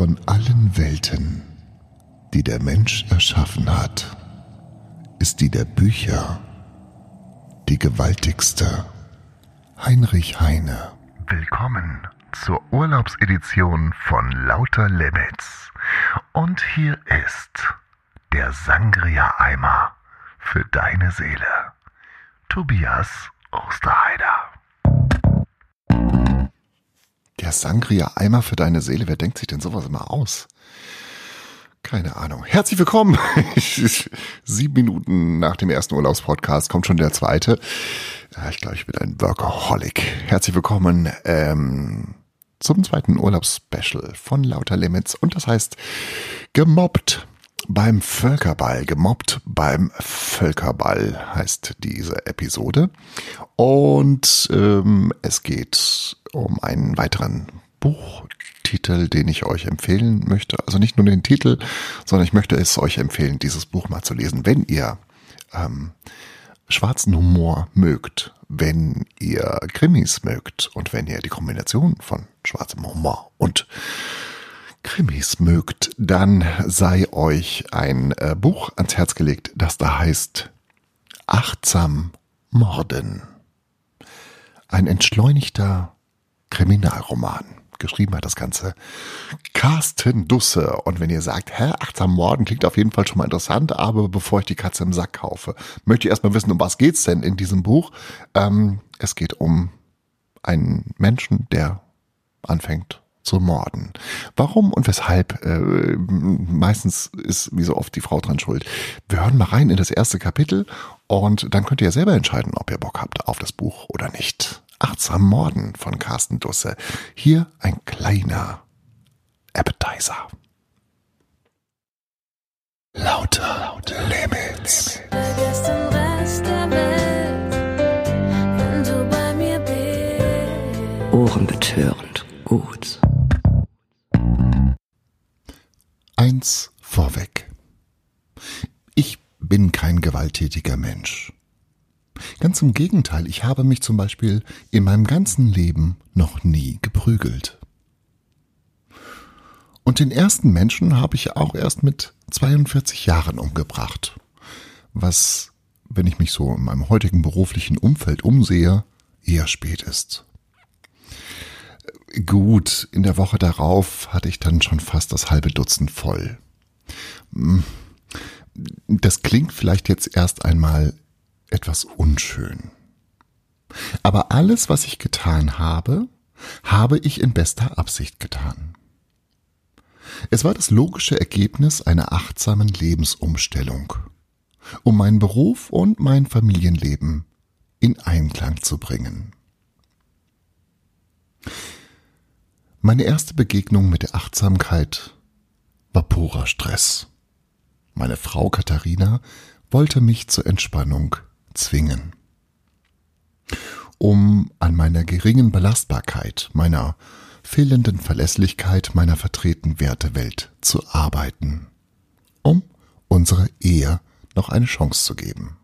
Von allen Welten, die der Mensch erschaffen hat, ist die der Bücher die gewaltigste. Heinrich Heine. Willkommen zur Urlaubsedition von Lauter Limits. Und hier ist der Sangria-Eimer für deine Seele. Tobias Osterheider. Der Sangria-Eimer für deine Seele, wer denkt sich denn sowas immer aus? Keine Ahnung. Herzlich willkommen. Sieben Minuten nach dem ersten Urlaubspodcast kommt schon der zweite. Ich glaube, ich bin ein Workaholic. Herzlich willkommen ähm, zum zweiten Urlaubsspecial von Lauter Limits. Und das heißt gemobbt beim Völkerball. Gemobbt beim Völkerball heißt diese Episode. Und ähm, es geht um einen weiteren Buchtitel, den ich euch empfehlen möchte. Also nicht nur den Titel, sondern ich möchte es euch empfehlen, dieses Buch mal zu lesen, wenn ihr ähm, schwarzen Humor mögt, wenn ihr Krimis mögt und wenn ihr die Kombination von schwarzem Humor und Krimis mögt, dann sei euch ein äh, Buch ans Herz gelegt, das da heißt Achtsam Morden. Ein entschleunigter Kriminalroman. Geschrieben hat das Ganze Carsten Dusse. Und wenn ihr sagt, hä, achtsam Morden klingt auf jeden Fall schon mal interessant, aber bevor ich die Katze im Sack kaufe, möchte ich erstmal wissen, um was geht's denn in diesem Buch? Ähm, es geht um einen Menschen, der anfängt zu morden. Warum und weshalb? Äh, meistens ist wie so oft die Frau dran schuld. Wir hören mal rein in das erste Kapitel und dann könnt ihr selber entscheiden, ob ihr Bock habt auf das Buch oder nicht. Achtsam Morden von Carsten Dusse. Hier ein kleiner Appetizer. Lauter, lauter Limits. Vergiss den Rest der Welt, wenn du bei mir bist. Ohrenbetörend gut. Eins vorweg. Ich bin kein gewalttätiger Mensch. Ganz im Gegenteil, ich habe mich zum Beispiel in meinem ganzen Leben noch nie geprügelt. Und den ersten Menschen habe ich auch erst mit 42 Jahren umgebracht. Was, wenn ich mich so in meinem heutigen beruflichen Umfeld umsehe, eher spät ist. Gut, in der Woche darauf hatte ich dann schon fast das halbe Dutzend voll. Hm, das klingt vielleicht jetzt erst einmal etwas unschön. Aber alles, was ich getan habe, habe ich in bester Absicht getan. Es war das logische Ergebnis einer achtsamen Lebensumstellung, um meinen Beruf und mein Familienleben in Einklang zu bringen. Meine erste Begegnung mit der Achtsamkeit war purer Stress. Meine Frau Katharina wollte mich zur Entspannung zwingen. Um an meiner geringen Belastbarkeit, meiner fehlenden Verlässlichkeit meiner vertretenen Wertewelt zu arbeiten, um unserer Ehe noch eine Chance zu geben.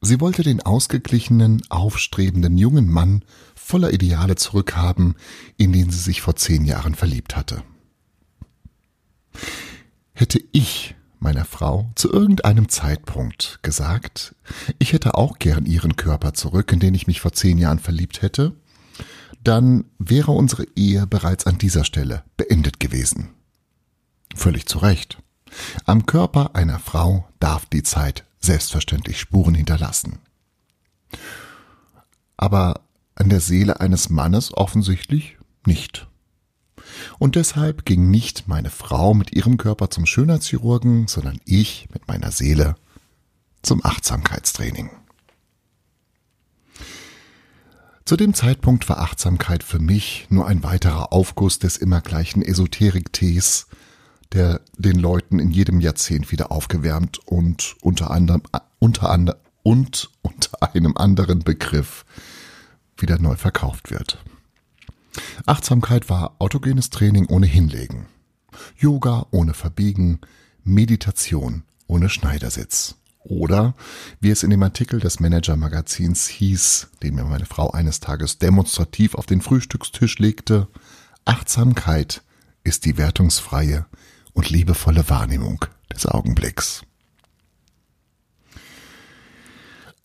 Sie wollte den ausgeglichenen, aufstrebenden jungen Mann voller Ideale zurückhaben, in den sie sich vor zehn Jahren verliebt hatte. Hätte ich meiner Frau zu irgendeinem Zeitpunkt gesagt, ich hätte auch gern ihren Körper zurück, in den ich mich vor zehn Jahren verliebt hätte, dann wäre unsere Ehe bereits an dieser Stelle beendet gewesen. Völlig zu Recht. Am Körper einer Frau darf die Zeit selbstverständlich Spuren hinterlassen. Aber an der Seele eines Mannes offensichtlich nicht. Und deshalb ging nicht meine Frau mit ihrem Körper zum Schönheitschirurgen, sondern ich mit meiner Seele zum Achtsamkeitstraining. Zu dem Zeitpunkt war Achtsamkeit für mich nur ein weiterer Aufguss des immer gleichen Esoterik-Tees, der den Leuten in jedem Jahrzehnt wieder aufgewärmt und unter anderem, unter anderem und unter einem anderen Begriff wieder neu verkauft wird. Achtsamkeit war autogenes Training ohne Hinlegen. Yoga ohne Verbiegen, Meditation ohne Schneidersitz. Oder, wie es in dem Artikel des Manager-Magazins hieß, den mir meine Frau eines Tages demonstrativ auf den Frühstückstisch legte, Achtsamkeit ist die wertungsfreie und liebevolle Wahrnehmung des Augenblicks.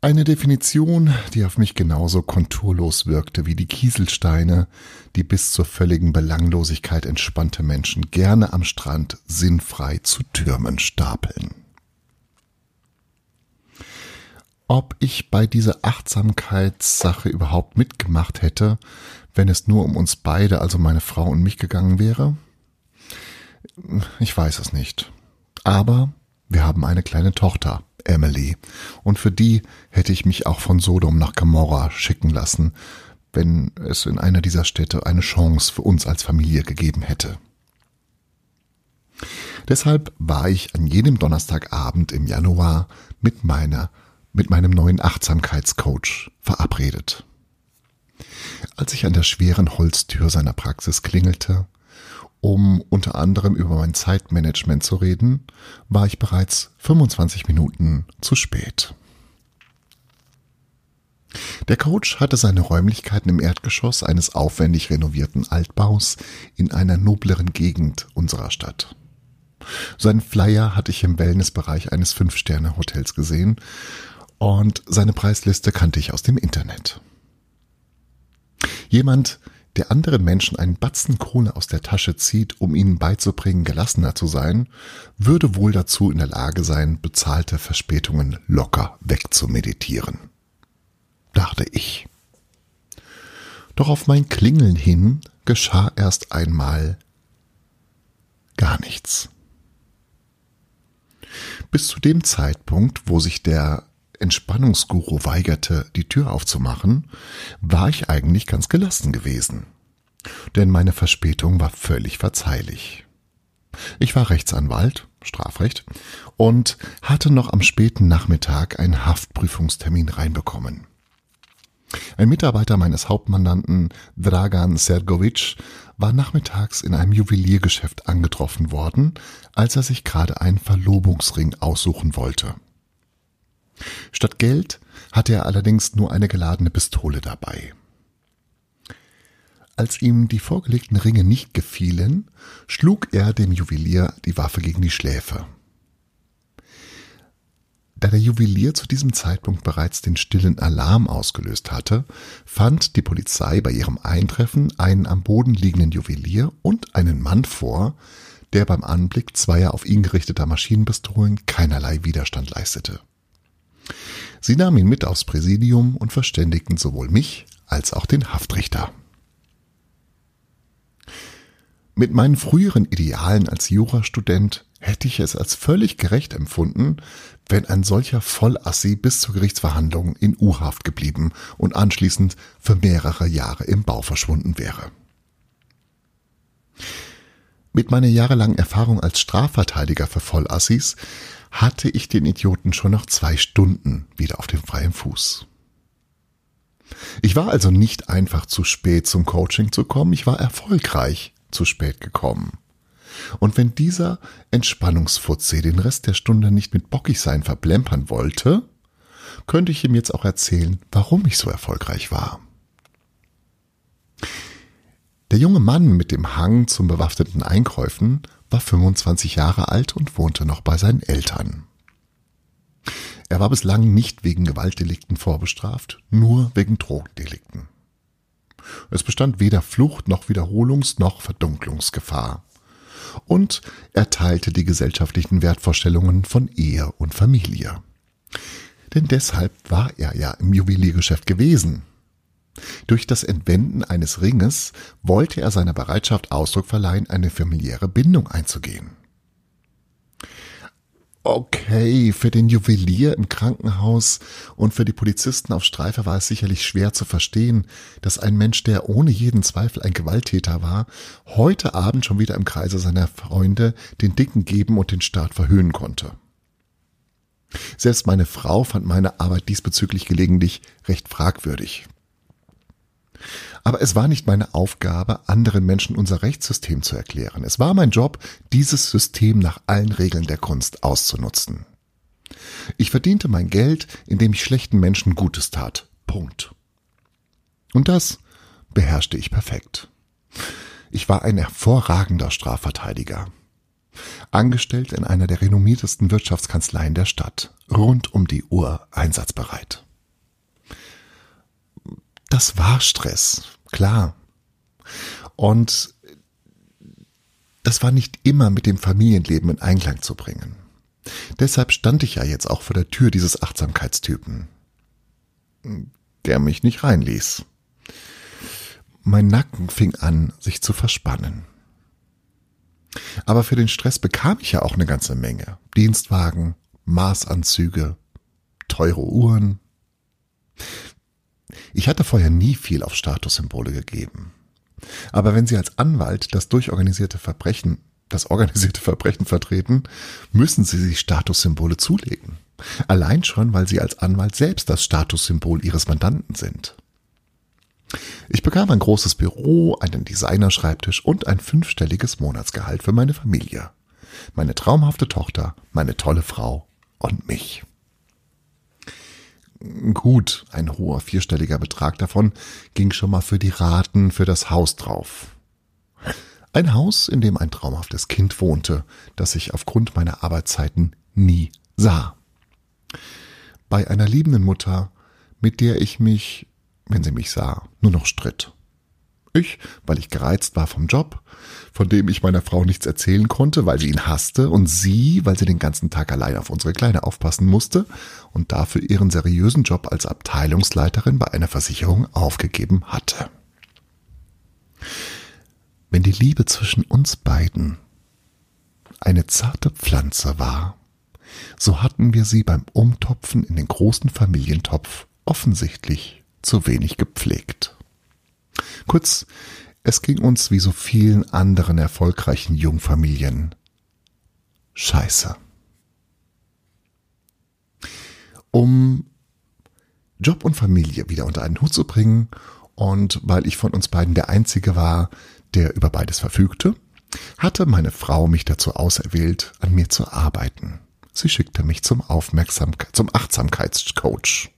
Eine Definition, die auf mich genauso konturlos wirkte wie die Kieselsteine, die bis zur völligen Belanglosigkeit entspannte Menschen gerne am Strand sinnfrei zu Türmen stapeln. Ob ich bei dieser Achtsamkeitssache überhaupt mitgemacht hätte, wenn es nur um uns beide, also meine Frau und mich gegangen wäre? Ich weiß es nicht. Aber wir haben eine kleine Tochter, Emily, und für die hätte ich mich auch von Sodom nach Gomorra schicken lassen, wenn es in einer dieser Städte eine Chance für uns als Familie gegeben hätte. Deshalb war ich an jedem Donnerstagabend im Januar mit meiner, mit meinem neuen Achtsamkeitscoach verabredet. Als ich an der schweren Holztür seiner Praxis klingelte, um unter anderem über mein Zeitmanagement zu reden, war ich bereits 25 Minuten zu spät. Der Coach hatte seine Räumlichkeiten im Erdgeschoss eines aufwendig renovierten Altbaus in einer nobleren Gegend unserer Stadt. Seinen Flyer hatte ich im Wellnessbereich eines Fünf-Sterne-Hotels gesehen und seine Preisliste kannte ich aus dem Internet. Jemand, der anderen Menschen einen Batzen Kohle aus der Tasche zieht, um ihnen beizubringen, gelassener zu sein, würde wohl dazu in der Lage sein, bezahlte Verspätungen locker wegzumeditieren. Dachte ich. Doch auf mein Klingeln hin geschah erst einmal gar nichts. Bis zu dem Zeitpunkt, wo sich der Entspannungsguru weigerte, die Tür aufzumachen, war ich eigentlich ganz gelassen gewesen. Denn meine Verspätung war völlig verzeihlich. Ich war Rechtsanwalt, Strafrecht, und hatte noch am späten Nachmittag einen Haftprüfungstermin reinbekommen. Ein Mitarbeiter meines Hauptmandanten Dragan Sergovic war nachmittags in einem Juweliergeschäft angetroffen worden, als er sich gerade einen Verlobungsring aussuchen wollte. Statt Geld hatte er allerdings nur eine geladene Pistole dabei. Als ihm die vorgelegten Ringe nicht gefielen, schlug er dem Juwelier die Waffe gegen die Schläfe. Da der Juwelier zu diesem Zeitpunkt bereits den stillen Alarm ausgelöst hatte, fand die Polizei bei ihrem Eintreffen einen am Boden liegenden Juwelier und einen Mann vor, der beim Anblick zweier auf ihn gerichteter Maschinenpistolen keinerlei Widerstand leistete. Sie nahmen ihn mit aufs Präsidium und verständigten sowohl mich als auch den Haftrichter. Mit meinen früheren Idealen als Jurastudent hätte ich es als völlig gerecht empfunden, wenn ein solcher Vollassi bis zur Gerichtsverhandlung in U-Haft geblieben und anschließend für mehrere Jahre im Bau verschwunden wäre. Mit meiner jahrelangen Erfahrung als Strafverteidiger für Vollassis hatte ich den Idioten schon nach zwei Stunden wieder auf dem freien Fuß. Ich war also nicht einfach zu spät zum Coaching zu kommen, ich war erfolgreich zu spät gekommen. Und wenn dieser Entspannungsfutze den Rest der Stunde nicht mit Bockigsein verplempern wollte, könnte ich ihm jetzt auch erzählen, warum ich so erfolgreich war. Der junge Mann mit dem Hang zum bewaffneten Einkäufen war 25 Jahre alt und wohnte noch bei seinen Eltern. Er war bislang nicht wegen Gewaltdelikten vorbestraft, nur wegen Drogendelikten. Es bestand weder Flucht noch Wiederholungs- noch Verdunklungsgefahr. Und er teilte die gesellschaftlichen Wertvorstellungen von Ehe und Familie. Denn deshalb war er ja im Juweliergeschäft gewesen. Durch das Entwenden eines Ringes wollte er seiner Bereitschaft Ausdruck verleihen, eine familiäre Bindung einzugehen. Okay, für den Juwelier im Krankenhaus und für die Polizisten auf Streife war es sicherlich schwer zu verstehen, dass ein Mensch, der ohne jeden Zweifel ein Gewalttäter war, heute Abend schon wieder im Kreise seiner Freunde den Dicken geben und den Staat verhöhnen konnte. Selbst meine Frau fand meine Arbeit diesbezüglich gelegentlich recht fragwürdig. Aber es war nicht meine Aufgabe, anderen Menschen unser Rechtssystem zu erklären. Es war mein Job, dieses System nach allen Regeln der Kunst auszunutzen. Ich verdiente mein Geld, indem ich schlechten Menschen Gutes tat. Punkt. Und das beherrschte ich perfekt. Ich war ein hervorragender Strafverteidiger. Angestellt in einer der renommiertesten Wirtschaftskanzleien der Stadt, rund um die Uhr einsatzbereit. Das war Stress, klar. Und das war nicht immer mit dem Familienleben in Einklang zu bringen. Deshalb stand ich ja jetzt auch vor der Tür dieses Achtsamkeitstypen, der mich nicht reinließ. Mein Nacken fing an, sich zu verspannen. Aber für den Stress bekam ich ja auch eine ganze Menge. Dienstwagen, Maßanzüge, teure Uhren. Ich hatte vorher nie viel auf Statussymbole gegeben. Aber wenn Sie als Anwalt das durchorganisierte Verbrechen, das organisierte Verbrechen vertreten, müssen Sie sich Statussymbole zulegen. Allein schon, weil Sie als Anwalt selbst das Statussymbol Ihres Mandanten sind. Ich bekam ein großes Büro, einen Designerschreibtisch und ein fünfstelliges Monatsgehalt für meine Familie. Meine traumhafte Tochter, meine tolle Frau und mich. Gut, ein hoher vierstelliger Betrag davon ging schon mal für die Raten für das Haus drauf. Ein Haus, in dem ein traumhaftes Kind wohnte, das ich aufgrund meiner Arbeitszeiten nie sah. Bei einer liebenden Mutter, mit der ich mich wenn sie mich sah, nur noch stritt. Ich, weil ich gereizt war vom Job, von dem ich meiner Frau nichts erzählen konnte, weil sie ihn hasste, und sie, weil sie den ganzen Tag allein auf unsere Kleine aufpassen musste und dafür ihren seriösen Job als Abteilungsleiterin bei einer Versicherung aufgegeben hatte. Wenn die Liebe zwischen uns beiden eine zarte Pflanze war, so hatten wir sie beim Umtopfen in den großen Familientopf offensichtlich zu wenig gepflegt. Kurz, es ging uns wie so vielen anderen erfolgreichen Jungfamilien scheiße. Um Job und Familie wieder unter einen Hut zu bringen und weil ich von uns beiden der Einzige war, der über beides verfügte, hatte meine Frau mich dazu auserwählt, an mir zu arbeiten. Sie schickte mich zum Aufmerksamkeit, zum Achtsamkeitscoach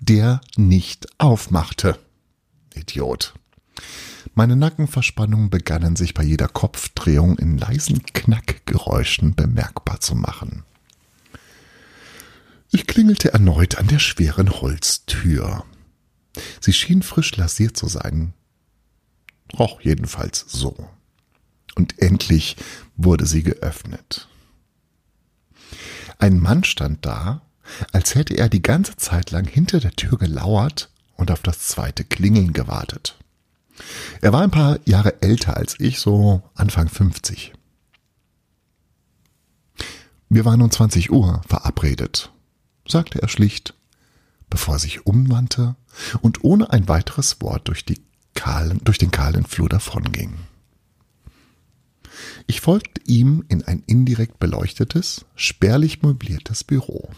der nicht aufmachte. Idiot. Meine Nackenverspannungen begannen sich bei jeder Kopfdrehung in leisen Knackgeräuschen bemerkbar zu machen. Ich klingelte erneut an der schweren Holztür. Sie schien frisch lasiert zu sein. Roch jedenfalls so. Und endlich wurde sie geöffnet. Ein Mann stand da als hätte er die ganze Zeit lang hinter der Tür gelauert und auf das zweite Klingeln gewartet. Er war ein paar Jahre älter als ich, so Anfang 50. Wir waren um 20 Uhr verabredet, sagte er schlicht, bevor er sich umwandte und ohne ein weiteres Wort durch, kahlen, durch den kahlen Flur davonging. Ich folgte ihm in ein indirekt beleuchtetes, spärlich möbliertes Büro.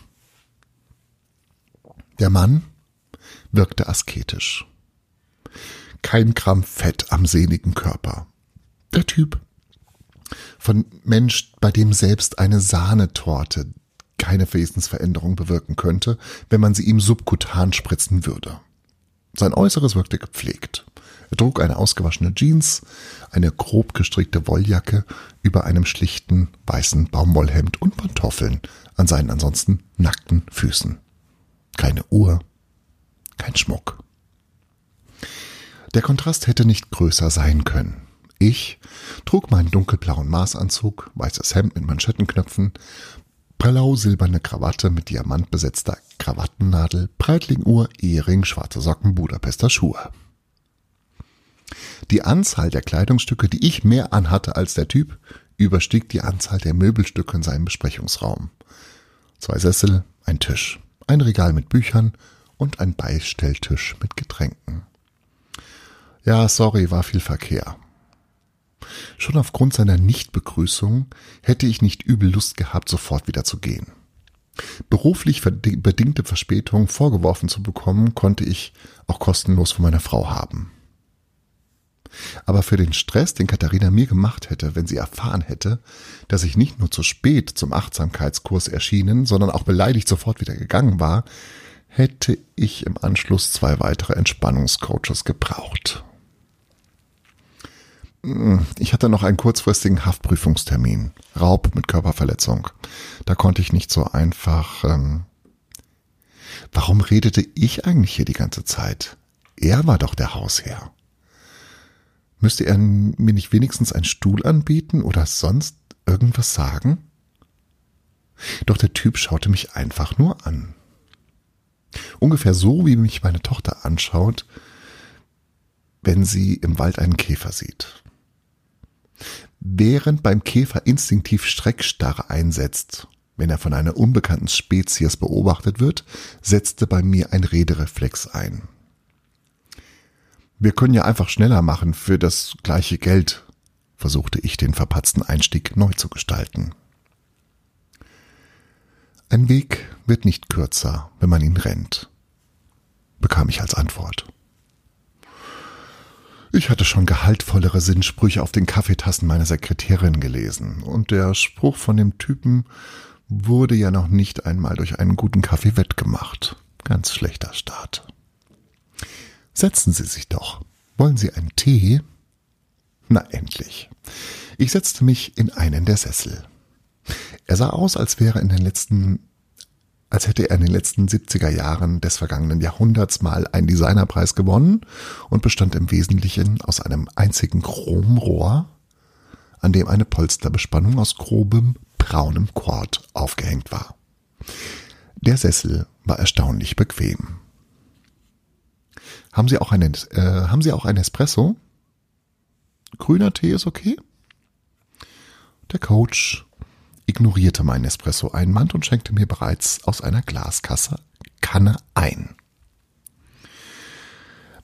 Der Mann wirkte asketisch. Kein Gramm Fett am sehnigen Körper. Der Typ von Mensch, bei dem selbst eine Sahnetorte keine Wesensveränderung bewirken könnte, wenn man sie ihm subkutan spritzen würde. Sein Äußeres wirkte gepflegt. Er trug eine ausgewaschene Jeans, eine grob gestrickte Wolljacke über einem schlichten weißen Baumwollhemd und Pantoffeln an seinen ansonsten nackten Füßen keine Uhr, kein Schmuck. Der Kontrast hätte nicht größer sein können. Ich trug meinen dunkelblauen Maßanzug, weißes Hemd mit Manschettenknöpfen, blau-silberne Krawatte mit diamantbesetzter Krawattennadel, Breitlinguhr, Ehering, schwarze Socken, Budapester Schuhe. Die Anzahl der Kleidungsstücke, die ich mehr anhatte als der Typ, überstieg die Anzahl der Möbelstücke in seinem Besprechungsraum. Zwei Sessel, ein Tisch ein Regal mit Büchern und ein Beistelltisch mit Getränken. Ja, sorry, war viel Verkehr. Schon aufgrund seiner Nichtbegrüßung hätte ich nicht übel Lust gehabt, sofort wieder zu gehen. Beruflich bedingte Verspätung vorgeworfen zu bekommen, konnte ich auch kostenlos von meiner Frau haben. Aber für den Stress, den Katharina mir gemacht hätte, wenn sie erfahren hätte, dass ich nicht nur zu spät zum Achtsamkeitskurs erschienen, sondern auch beleidigt sofort wieder gegangen war, hätte ich im Anschluss zwei weitere Entspannungscoaches gebraucht. Ich hatte noch einen kurzfristigen Haftprüfungstermin. Raub mit Körperverletzung. Da konnte ich nicht so einfach. Ähm Warum redete ich eigentlich hier die ganze Zeit? Er war doch der Hausherr. Müsste er mir nicht wenigstens einen Stuhl anbieten oder sonst irgendwas sagen? Doch der Typ schaute mich einfach nur an. Ungefähr so, wie mich meine Tochter anschaut, wenn sie im Wald einen Käfer sieht. Während beim Käfer instinktiv Streckstarre einsetzt, wenn er von einer unbekannten Spezies beobachtet wird, setzte bei mir ein Redereflex ein. Wir können ja einfach schneller machen für das gleiche Geld, versuchte ich den verpatzten Einstieg neu zu gestalten. Ein Weg wird nicht kürzer, wenn man ihn rennt, bekam ich als Antwort. Ich hatte schon gehaltvollere Sinnsprüche auf den Kaffeetassen meiner Sekretärin gelesen, und der Spruch von dem Typen wurde ja noch nicht einmal durch einen guten Kaffee wettgemacht. Ganz schlechter Start. Setzen Sie sich doch. Wollen Sie einen Tee? Na endlich. Ich setzte mich in einen der Sessel. Er sah aus, als wäre in den letzten als hätte er in den letzten 70er Jahren des vergangenen Jahrhunderts mal einen Designerpreis gewonnen und bestand im Wesentlichen aus einem einzigen Chromrohr, an dem eine Polsterbespannung aus grobem, braunem Quart aufgehängt war. Der Sessel war erstaunlich bequem. Haben Sie auch einen, äh, haben Sie auch einen Espresso? Grüner Tee ist okay? Der Coach ignorierte meinen Espresso einmand und schenkte mir bereits aus einer Glaskasse Kanne ein.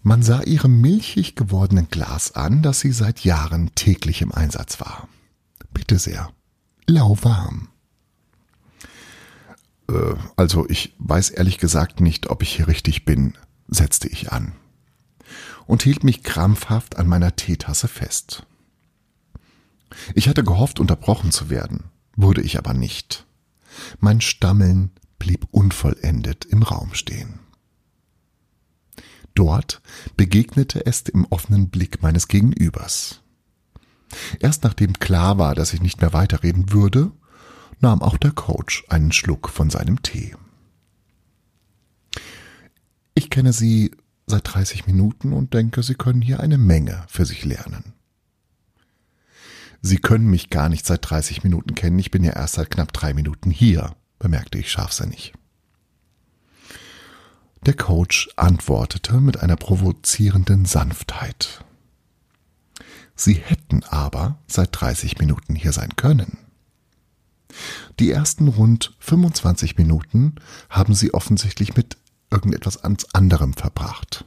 Man sah ihrem milchig gewordenen Glas an, dass sie seit Jahren täglich im Einsatz war. Bitte sehr, lauwarm. Äh, also ich weiß ehrlich gesagt nicht, ob ich hier richtig bin, setzte ich an und hielt mich krampfhaft an meiner Teetasse fest. Ich hatte gehofft, unterbrochen zu werden wurde ich aber nicht. Mein Stammeln blieb unvollendet im Raum stehen. Dort begegnete es dem offenen Blick meines Gegenübers. Erst nachdem klar war, dass ich nicht mehr weiterreden würde, nahm auch der Coach einen Schluck von seinem Tee. Ich kenne Sie seit 30 Minuten und denke, Sie können hier eine Menge für sich lernen. Sie können mich gar nicht seit 30 Minuten kennen, ich bin ja erst seit knapp drei Minuten hier, bemerkte ich scharfsinnig. Der Coach antwortete mit einer provozierenden Sanftheit. Sie hätten aber seit 30 Minuten hier sein können. Die ersten rund 25 Minuten haben Sie offensichtlich mit irgendetwas anderem verbracht.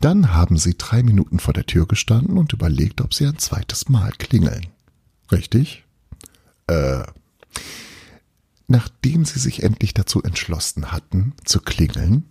Dann haben sie drei Minuten vor der Tür gestanden und überlegt, ob sie ein zweites Mal klingeln. Richtig? Äh. Nachdem sie sich endlich dazu entschlossen hatten, zu klingeln,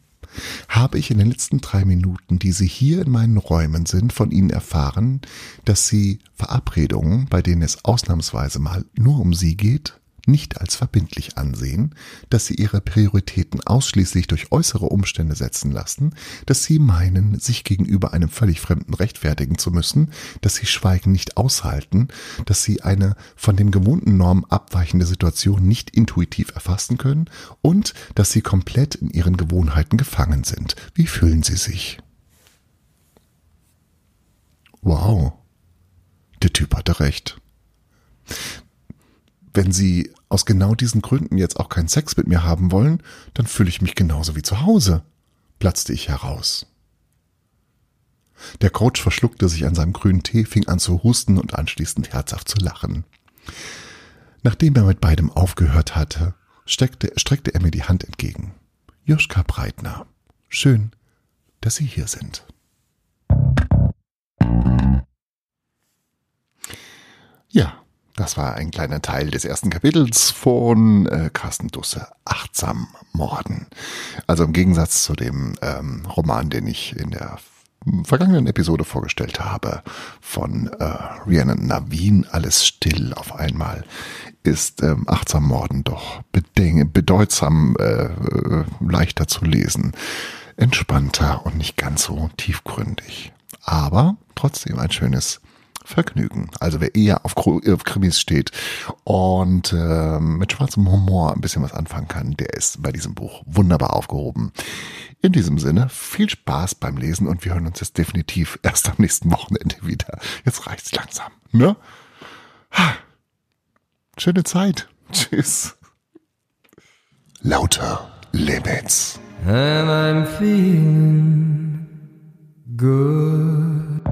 habe ich in den letzten drei Minuten, die sie hier in meinen Räumen sind, von ihnen erfahren, dass sie Verabredungen, bei denen es ausnahmsweise mal nur um sie geht, nicht als verbindlich ansehen, dass sie ihre Prioritäten ausschließlich durch äußere Umstände setzen lassen, dass sie meinen, sich gegenüber einem völlig Fremden rechtfertigen zu müssen, dass sie Schweigen nicht aushalten, dass sie eine von den gewohnten Normen abweichende Situation nicht intuitiv erfassen können und dass sie komplett in ihren Gewohnheiten gefangen sind. Wie fühlen sie sich? Wow. Der Typ hatte recht wenn Sie aus genau diesen Gründen jetzt auch keinen Sex mit mir haben wollen, dann fühle ich mich genauso wie zu Hause, platzte ich heraus. Der Coach verschluckte sich an seinem grünen Tee, fing an zu husten und anschließend herzhaft zu lachen. Nachdem er mit beidem aufgehört hatte, steckte, streckte er mir die Hand entgegen. Joschka Breitner, schön, dass Sie hier sind. Ja, das war ein kleiner Teil des ersten Kapitels von äh, Carsten Dusse, Achtsam Morden. Also im Gegensatz zu dem ähm, Roman, den ich in der vergangenen Episode vorgestellt habe, von äh, Rhiannon Navin, Alles still auf einmal, ist ähm, Achtsam Morden doch bedeutsam äh, äh, leichter zu lesen, entspannter und nicht ganz so tiefgründig. Aber trotzdem ein schönes Vergnügen. Also wer eher auf Krimis steht und äh, mit schwarzem Humor ein bisschen was anfangen kann, der ist bei diesem Buch wunderbar aufgehoben. In diesem Sinne, viel Spaß beim Lesen und wir hören uns jetzt definitiv erst am nächsten Wochenende wieder. Jetzt reicht's langsam. Ne? Schöne Zeit. Tschüss. Lauter Limits. And I'm feeling good.